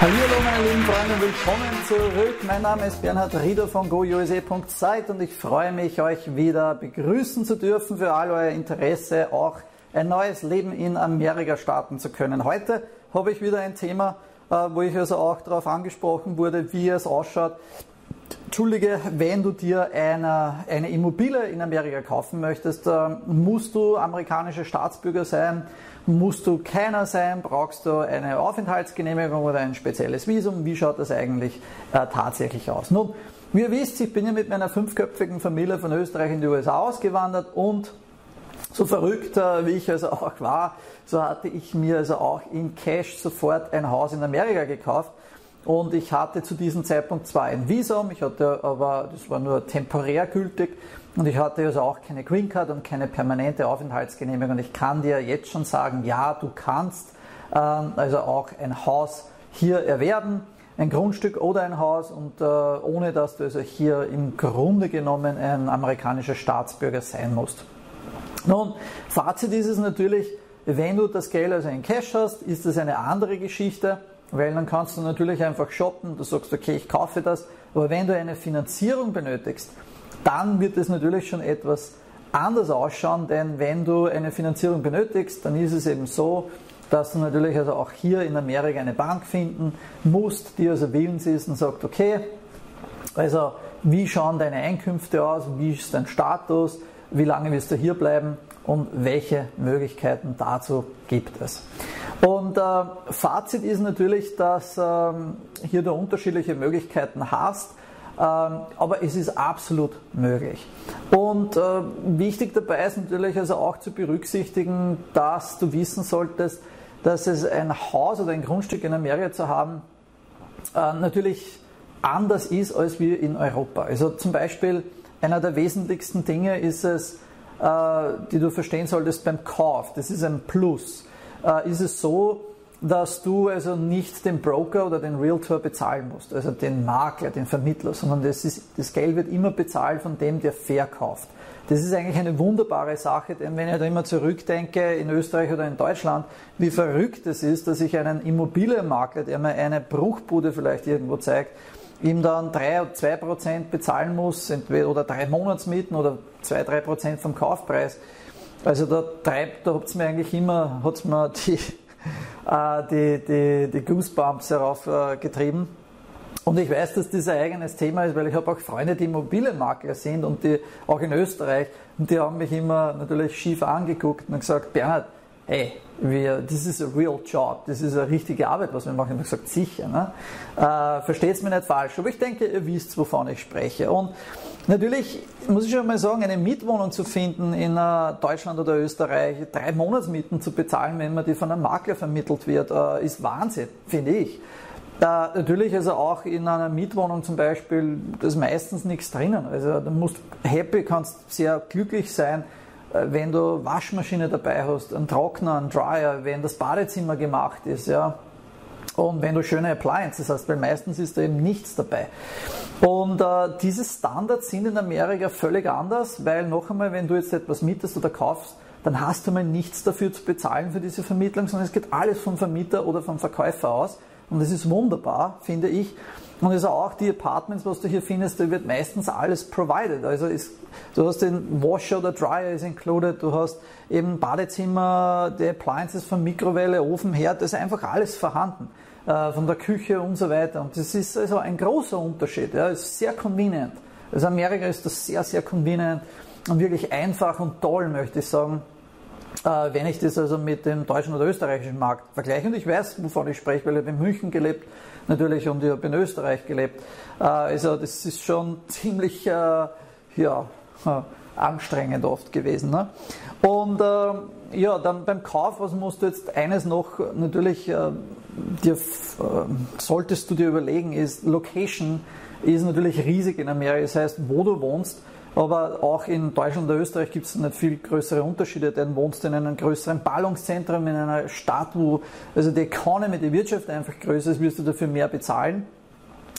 Hallo meine lieben Freunde, willkommen zurück. Mein Name ist Bernhard Rieder von GoUSA.site und ich freue mich, euch wieder begrüßen zu dürfen für all euer Interesse, auch ein neues Leben in Amerika starten zu können. Heute habe ich wieder ein Thema, äh, wo ich also auch darauf angesprochen wurde, wie es ausschaut. Entschuldige, wenn du dir eine, eine Immobilie in Amerika kaufen möchtest, äh, musst du amerikanischer Staatsbürger sein musst du keiner sein, brauchst du eine Aufenthaltsgenehmigung oder ein spezielles Visum. Wie schaut das eigentlich äh, tatsächlich aus? Nun, wie ihr wisst, ich bin ja mit meiner fünfköpfigen Familie von Österreich in die USA ausgewandert und so verrückt äh, wie ich also auch war, so hatte ich mir also auch in Cash sofort ein Haus in Amerika gekauft. Und ich hatte zu diesem Zeitpunkt zwar ein Visum, ich hatte aber, das war nur temporär gültig, und ich hatte also auch keine Green Card und keine permanente Aufenthaltsgenehmigung. Und ich kann dir jetzt schon sagen, ja, du kannst ähm, also auch ein Haus hier erwerben, ein Grundstück oder ein Haus, und äh, ohne dass du also hier im Grunde genommen ein amerikanischer Staatsbürger sein musst. Nun, Fazit ist es natürlich, wenn du das Geld also in Cash hast, ist das eine andere Geschichte, weil dann kannst du natürlich einfach shoppen, du sagst, okay, ich kaufe das, aber wenn du eine Finanzierung benötigst, dann wird es natürlich schon etwas anders ausschauen, denn wenn du eine Finanzierung benötigst, dann ist es eben so, dass du natürlich also auch hier in Amerika eine Bank finden musst, die also willens ist und sagt, okay, also wie schauen deine Einkünfte aus, wie ist dein Status, wie lange wirst du hier bleiben? Und welche Möglichkeiten dazu gibt es. Und äh, Fazit ist natürlich, dass ähm, hier du unterschiedliche Möglichkeiten hast. Ähm, aber es ist absolut möglich. Und äh, wichtig dabei ist natürlich also auch zu berücksichtigen, dass du wissen solltest, dass es ein Haus oder ein Grundstück in Amerika zu haben äh, natürlich anders ist als wir in Europa. Also zum Beispiel einer der wesentlichsten Dinge ist es, äh, die du verstehen solltest beim Kauf. Das ist ein Plus. Ist es so, dass du also nicht den Broker oder den Realtor bezahlen musst, also den Makler, den Vermittler, sondern das, ist, das Geld wird immer bezahlt von dem, der verkauft. Das ist eigentlich eine wunderbare Sache, denn wenn ich da immer zurückdenke in Österreich oder in Deutschland, wie verrückt es ist, dass ich einen Immobilienmakler, der mir eine Bruchbude vielleicht irgendwo zeigt, ihm dann 3 oder 2 Prozent bezahlen muss, entweder oder drei Monatsmieten oder 2, 3 Prozent vom Kaufpreis. Also da treibt, da hat es mir eigentlich immer, hat's mir die, äh, die, die, die Goosebumps heraufgetrieben. Und ich weiß, dass das ein eigenes Thema ist, weil ich habe auch Freunde, die Immobilienmakler sind und die auch in Österreich und die haben mich immer natürlich schief angeguckt und gesagt, Bernhard, hey, wir, this is a real job, das ist eine richtige Arbeit, was wir machen. Ich habe gesagt, sicher. Ne? Äh, Versteht es mir nicht falsch, aber ich denke, ihr wisst, wovon ich spreche. Und natürlich muss ich schon mal sagen, eine Mietwohnung zu finden in äh, Deutschland oder Österreich, drei Monatsmieten zu bezahlen, wenn man die von einem Makler vermittelt wird, äh, ist Wahnsinn, finde ich. Da natürlich also auch in einer Mietwohnung zum Beispiel, da ist meistens nichts drinnen. Also du musst happy, kannst sehr glücklich sein, äh, wenn du Waschmaschine dabei hast, einen Trockner, einen Dryer, wenn das Badezimmer gemacht ist, ja. Und wenn du schöne Appliances hast, weil meistens ist da eben nichts dabei. Und äh, diese Standards sind in Amerika völlig anders, weil noch einmal, wenn du jetzt etwas mietest oder kaufst, dann hast du mal nichts dafür zu bezahlen für diese Vermittlung, sondern es geht alles vom Vermieter oder vom Verkäufer aus. Und das ist wunderbar, finde ich. Und also auch die Apartments, was du hier findest, da wird meistens alles provided. Also ist, du hast den Washer oder Dryer ist included, du hast eben Badezimmer, die Appliances von Mikrowelle, Ofen, Herd, das ist einfach alles vorhanden. Äh, von der Küche und so weiter. Und das ist also ein großer Unterschied. Ja, ist sehr convenient. Also Amerika ist das sehr, sehr convenient und wirklich einfach und toll, möchte ich sagen. Äh, wenn ich das also mit dem deutschen oder österreichischen Markt vergleiche. Und ich weiß, wovon ich spreche, weil ich habe in München gelebt, natürlich, und ich habe in Österreich gelebt. Äh, also das ist schon ziemlich, äh, ja, anstrengend oft gewesen. Ne? Und ja, dann beim Kauf, was musst du jetzt eines noch natürlich dir, solltest du dir überlegen, ist Location ist natürlich riesig in Amerika. Das heißt, wo du wohnst, aber auch in Deutschland und Österreich gibt es nicht viel größere Unterschiede, denn wohnst du in einem größeren Ballungszentrum, in einer Stadt, wo also die Economy, die Wirtschaft einfach größer ist, wirst du dafür mehr bezahlen.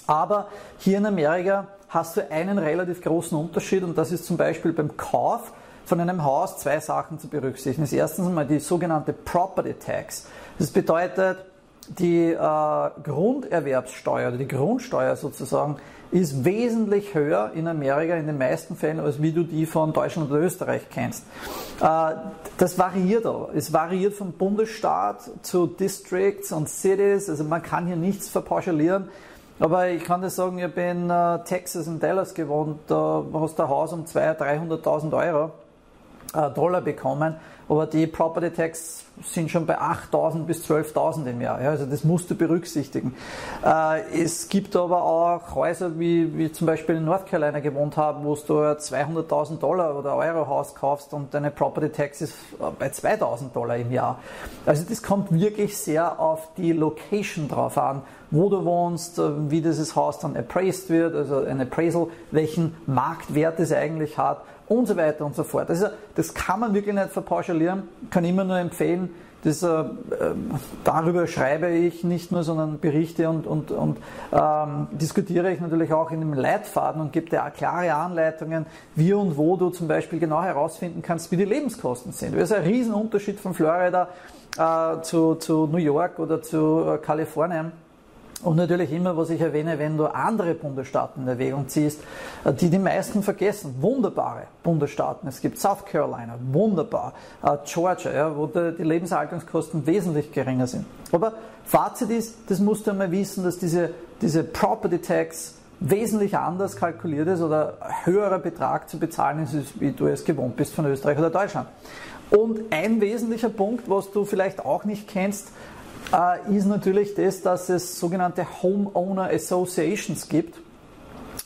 Aber hier in Amerika hast du einen relativ großen Unterschied und das ist zum Beispiel beim Kauf von einem Haus zwei Sachen zu berücksichtigen. Das ist erstens einmal die sogenannte Property Tax. Das bedeutet, die äh, Grunderwerbssteuer die Grundsteuer sozusagen ist wesentlich höher in Amerika in den meisten Fällen, als wie du die von Deutschland oder Österreich kennst. Äh, das variiert aber. Es variiert vom Bundesstaat zu Districts und Cities. Also man kann hier nichts verpauschalieren. Aber ich kann dir sagen, ich habe in äh, Texas, in Dallas gewohnt, da hast du ein Haus um 200.000, 300.000 Euro äh, Dollar bekommen, aber die Property Tax sind schon bei 8.000 bis 12.000 im Jahr. Ja, also das musst du berücksichtigen. Äh, es gibt aber auch Häuser, wie, wie zum Beispiel in North Carolina gewohnt haben, wo du 200.000 Dollar oder Euro Haus kaufst und deine Property Tax ist äh, bei 2.000 Dollar im Jahr. Also das kommt wirklich sehr auf die Location drauf an, wo du wohnst, wie dieses Haus dann appraised wird, also ein Appraisal, welchen Marktwert es eigentlich hat und so weiter und so fort. Also das kann man wirklich nicht verpauschalieren, kann immer nur empfehlen. Das, äh, darüber schreibe ich nicht nur, sondern berichte und, und, und ähm, diskutiere ich natürlich auch in dem Leitfaden und gebe dir auch klare Anleitungen, wie und wo du zum Beispiel genau herausfinden kannst, wie die Lebenskosten sind. Das ist ein Riesenunterschied von Florida äh, zu, zu New York oder zu äh, Kalifornien. Und natürlich immer, was ich erwähne, wenn du andere Bundesstaaten in Erwägung ziehst, äh, die die meisten vergessen. Wunderbare Bundesstaaten. Es gibt South Carolina, wunderbar. Äh, Georgia, ja, wo die Lebenshaltungskosten wesentlich geringer sind. Aber Fazit ist, das musst du einmal wissen, dass diese, diese Property Tax wesentlich anders kalkuliert ist oder höherer Betrag zu bezahlen ist, wie du es gewohnt bist von Österreich oder Deutschland. Und ein wesentlicher Punkt, was du vielleicht auch nicht kennst, äh, ist natürlich das, dass es sogenannte Homeowner Associations gibt.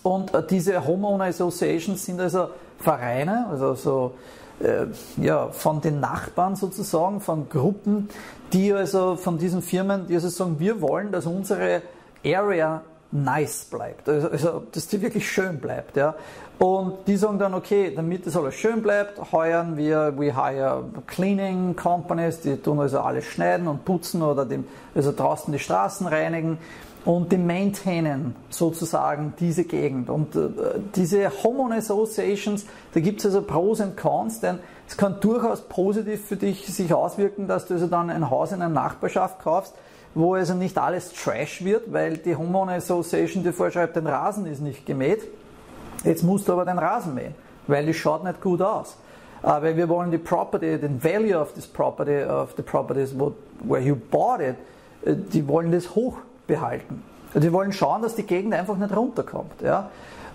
Und äh, diese Homeowner Associations sind also Vereine, also so äh, ja, von den Nachbarn sozusagen, von Gruppen, die also von diesen Firmen, die also sagen, wir wollen, dass unsere Area nice bleibt, also, also dass die wirklich schön bleibt. Ja. Und die sagen dann, okay, damit das alles schön bleibt, heuern wir, we hire cleaning companies, die tun also alles schneiden und putzen oder dem, also draußen die Straßen reinigen und die maintainen sozusagen diese Gegend. Und äh, diese Homeowner Associations, da gibt es also Pros und Cons, denn es kann durchaus positiv für dich sich auswirken, dass du also dann ein Haus in einer Nachbarschaft kaufst, wo also nicht alles Trash wird, weil die Homeowner Association dir vorschreibt, dein Rasen ist nicht gemäht. Jetzt musst du aber den Rasen mähen, weil das schaut nicht gut aus. Aber wir wollen die Property, den Value of this property, of the properties where you bought it, äh, die wollen das hoch behalten. Die wollen schauen, dass die Gegend einfach nicht runterkommt. Ja?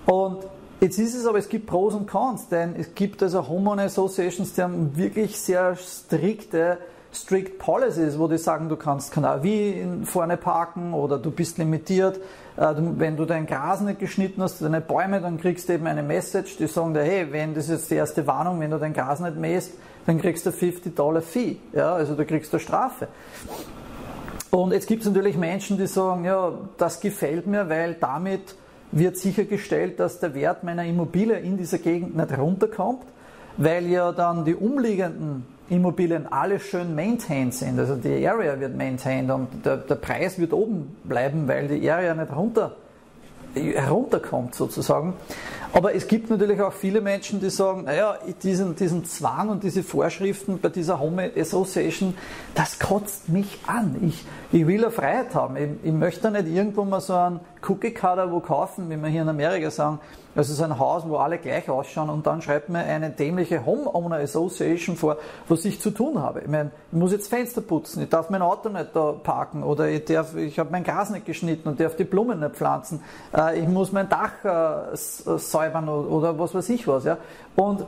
Und jetzt ist es aber, es gibt Pros und Cons, denn es gibt also Homeowner Associations, die haben wirklich sehr strikte strict policies, wo die sagen, du kannst Kanal wie vorne parken oder du bist limitiert. Äh, wenn du dein Gras nicht geschnitten hast, deine Bäume, dann kriegst du eben eine Message, die sagen dir, hey, wenn das ist jetzt die erste Warnung, wenn du dein Gras nicht mähst, dann kriegst du 50 Dollar Fee. Ja, also du kriegst eine Strafe. Und jetzt gibt es natürlich Menschen, die sagen, ja, das gefällt mir, weil damit wird sichergestellt, dass der Wert meiner Immobilie in dieser Gegend nicht runterkommt, weil ja dann die umliegenden Immobilien alle schön maintained sind. Also die Area wird maintained und der, der Preis wird oben bleiben, weil die Area nicht runter, herunterkommt sozusagen. Aber es gibt natürlich auch viele Menschen, die sagen, naja, diesen, diesen Zwang und diese Vorschriften bei dieser Home Association, das kotzt mich an. Ich, ich will eine Freiheit haben. Ich, ich möchte nicht irgendwo mal so einen Cookie-Cutter wo kaufen, wie wir hier in Amerika sagen, also so ein Haus, wo alle gleich ausschauen und dann schreibt mir eine dämliche Homeowner Association vor, was ich zu tun habe. Ich meine, ich muss jetzt Fenster putzen, ich darf mein Auto nicht da parken oder ich, darf, ich habe mein Gras nicht geschnitten und darf die Blumen nicht pflanzen, äh, ich muss mein Dach äh, säubern oder was weiß ich was. Ja? Und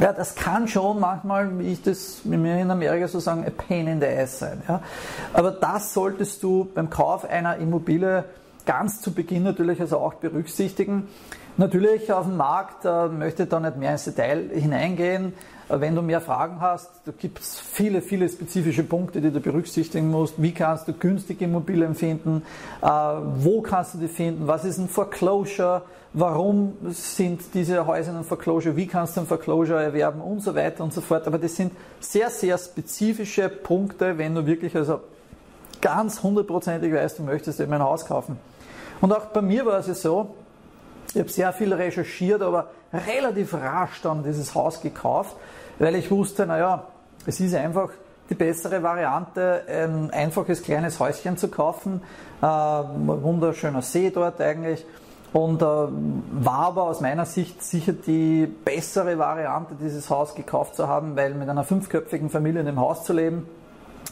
ja, das kann schon manchmal, wie ich das mit mir in Amerika so sagen, a pain in the ass sein. Ja? Aber das solltest du beim Kauf einer Immobilie ganz zu Beginn natürlich also auch berücksichtigen. Natürlich auf dem Markt äh, möchte ich da nicht mehr ins Detail hineingehen. Äh, wenn du mehr Fragen hast, da gibt es viele, viele spezifische Punkte, die du berücksichtigen musst. Wie kannst du günstige Immobilien finden? Äh, wo kannst du die finden? Was ist ein Foreclosure? Warum sind diese Häuser in einem Foreclosure? Wie kannst du ein Foreclosure erwerben? Und so weiter und so fort. Aber das sind sehr, sehr spezifische Punkte, wenn du wirklich also ganz hundertprozentig weißt, du möchtest eben ein Haus kaufen. Und auch bei mir war es ja so, ich habe sehr viel recherchiert, aber relativ rasch dann dieses Haus gekauft, weil ich wusste, naja, es ist einfach die bessere Variante, ein einfaches kleines Häuschen zu kaufen. Äh, wunderschöner See dort eigentlich. Und äh, war aber aus meiner Sicht sicher die bessere Variante, dieses Haus gekauft zu haben, weil mit einer fünfköpfigen Familie in dem Haus zu leben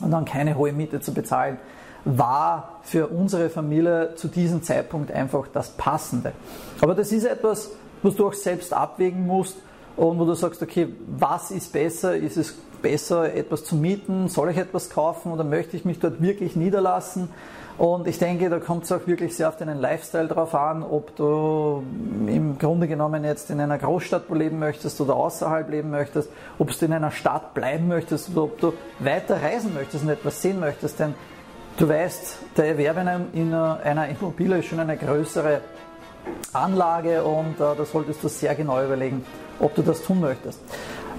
und dann keine hohe Miete zu bezahlen, war für unsere Familie zu diesem Zeitpunkt einfach das Passende. Aber das ist etwas, was du auch selbst abwägen musst und wo du sagst, okay, was ist besser? Ist es besser, etwas zu mieten? Soll ich etwas kaufen oder möchte ich mich dort wirklich niederlassen? Und ich denke, da kommt es auch wirklich sehr auf deinen Lifestyle drauf an, ob du im Grunde genommen jetzt in einer Großstadt leben möchtest oder außerhalb leben möchtest, ob du in einer Stadt bleiben möchtest oder ob du weiter reisen möchtest und etwas sehen möchtest. Denn du weißt, der Erwerb einer Immobilie ist schon eine größere Anlage und äh, da solltest du sehr genau überlegen, ob du das tun möchtest.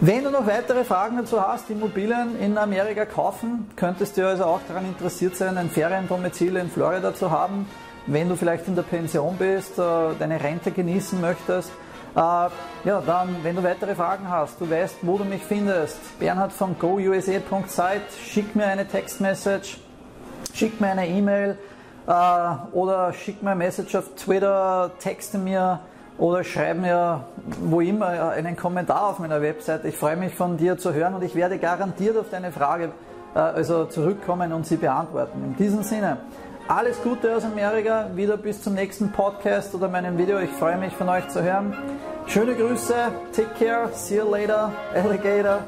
Wenn du noch weitere Fragen dazu hast, Immobilien in Amerika kaufen, könntest du also auch daran interessiert sein, ein Feriendomizil in Florida zu haben. Wenn du vielleicht in der Pension bist, äh, deine Rente genießen möchtest, äh, ja, dann, wenn du weitere Fragen hast, du weißt, wo du mich findest. Bernhard von gousa.site, schick mir eine Textmessage, schick mir eine E-Mail oder schick mir eine Message auf Twitter, texte mir oder schreib mir wo immer einen Kommentar auf meiner Website. Ich freue mich von dir zu hören und ich werde garantiert auf deine Frage äh, also zurückkommen und sie beantworten. In diesem Sinne, alles Gute aus Amerika, wieder bis zum nächsten Podcast oder meinem Video. Ich freue mich von euch zu hören. Schöne Grüße, take care, see you later, Alligator.